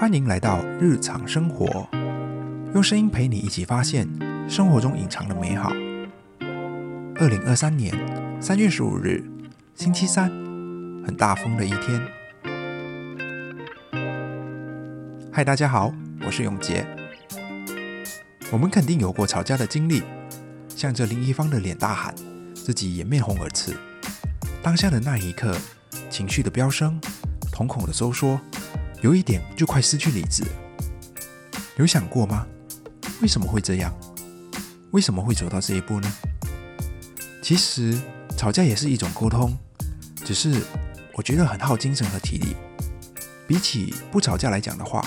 欢迎来到日常生活，用声音陪你一起发现生活中隐藏的美好。二零二三年三月十五日，星期三，很大风的一天。嗨，大家好，我是永杰。我们肯定有过吵架的经历，向着另一方的脸大喊，自己也面红耳赤。当下的那一刻，情绪的飙升，瞳孔的收缩。有一点就快失去理智，有想过吗？为什么会这样？为什么会走到这一步呢？其实吵架也是一种沟通，只是我觉得很耗精神和体力。比起不吵架来讲的话，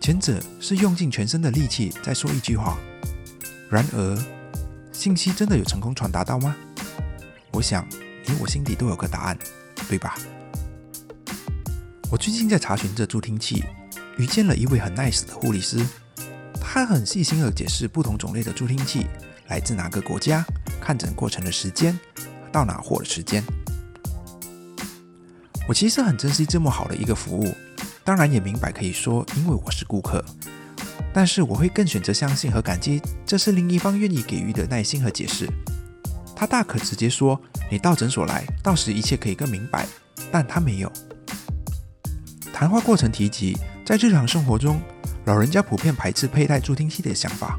前者是用尽全身的力气在说一句话。然而，信息真的有成功传达到吗？我想你我心底都有个答案，对吧？我最近在查询这助听器，遇见了一位很 nice 的护理师，他很细心地解释不同种类的助听器来自哪个国家、看诊过程的时间、到哪货的时间。我其实很珍惜这么好的一个服务，当然也明白可以说因为我是顾客，但是我会更选择相信和感激，这是另一方愿意给予的耐心和解释。他大可直接说你到诊所来，到时一切可以更明白，但他没有。谈话过程提及，在日常生活中，老人家普遍排斥佩戴助听器的想法。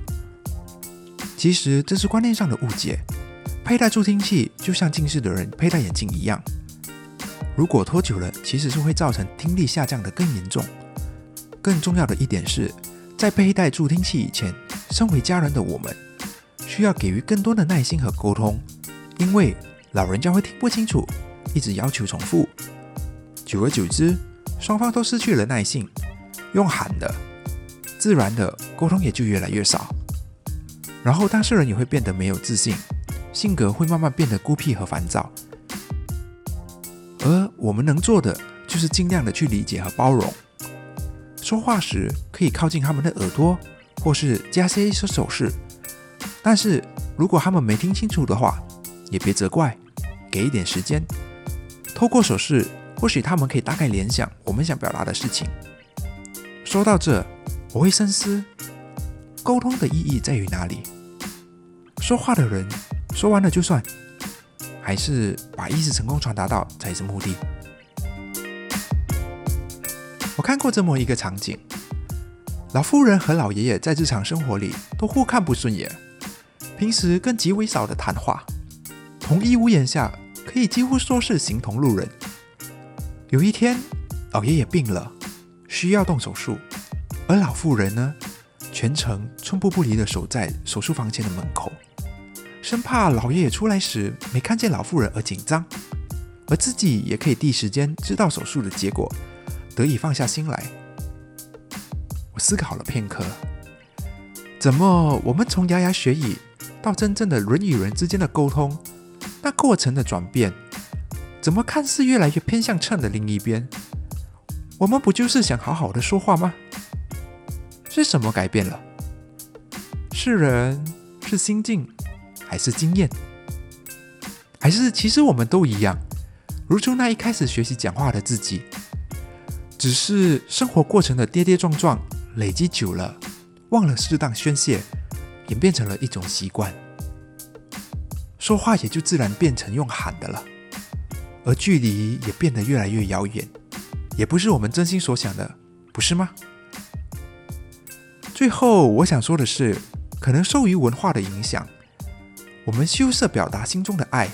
其实这是观念上的误解。佩戴助听器就像近视的人佩戴眼镜一样，如果拖久了，其实是会造成听力下降的更严重。更重要的一点是，在佩戴助听器以前，身为家人的我们，需要给予更多的耐心和沟通，因为老人家会听不清楚，一直要求重复，久而久之。双方都失去了耐性，用喊的，自然的沟通也就越来越少，然后当事人也会变得没有自信，性格会慢慢变得孤僻和烦躁。而我们能做的就是尽量的去理解和包容，说话时可以靠近他们的耳朵，或是加些一些手势。但是如果他们没听清楚的话，也别责怪，给一点时间，透过手势。或许他们可以大概联想我们想表达的事情。说到这，我会深思：沟通的意义在于哪里？说话的人说完了就算，还是把意思成功传达到才是目的？我看过这么一个场景：老夫人和老爷爷在日常生活里都互看不顺眼，平时更极为少的谈话，同一屋檐下可以几乎说是形同路人。有一天，老爷爷病了，需要动手术，而老妇人呢，全程寸步不离地守在手术房前的门口，生怕老爷爷出来时没看见老妇人而紧张，而自己也可以第一时间知道手术的结果，得以放下心来。我思考了片刻，怎么我们从牙牙学语到真正的人与人之间的沟通，那过程的转变？怎么看似越来越偏向秤的另一边？我们不就是想好好的说话吗？是什么改变了？是人？是心境？还是经验？还是其实我们都一样，如初那一开始学习讲话的自己，只是生活过程的跌跌撞撞累积久了，忘了适当宣泄，演变成了一种习惯，说话也就自然变成用喊的了。而距离也变得越来越遥远，也不是我们真心所想的，不是吗？最后我想说的是，可能受于文化的影响，我们羞涩表达心中的爱，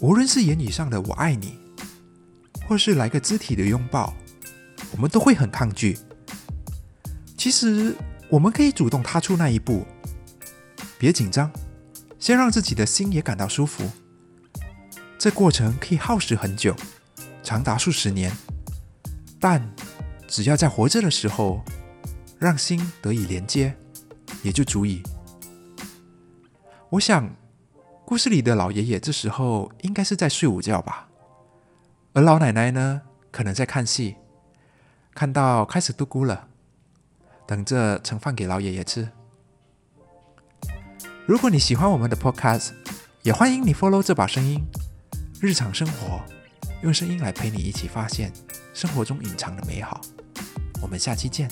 无论是言语上的“我爱你”，或是来个肢体的拥抱，我们都会很抗拒。其实我们可以主动踏出那一步，别紧张，先让自己的心也感到舒服。这过程可以耗时很久，长达数十年，但只要在活着的时候，让心得以连接，也就足以。我想，故事里的老爷爷这时候应该是在睡午觉吧，而老奶奶呢，可能在看戏，看到开始嘟咕了，等着盛饭给老爷爷吃。如果你喜欢我们的 Podcast，也欢迎你 follow 这把声音。日常生活，用声音来陪你一起发现生活中隐藏的美好。我们下期见。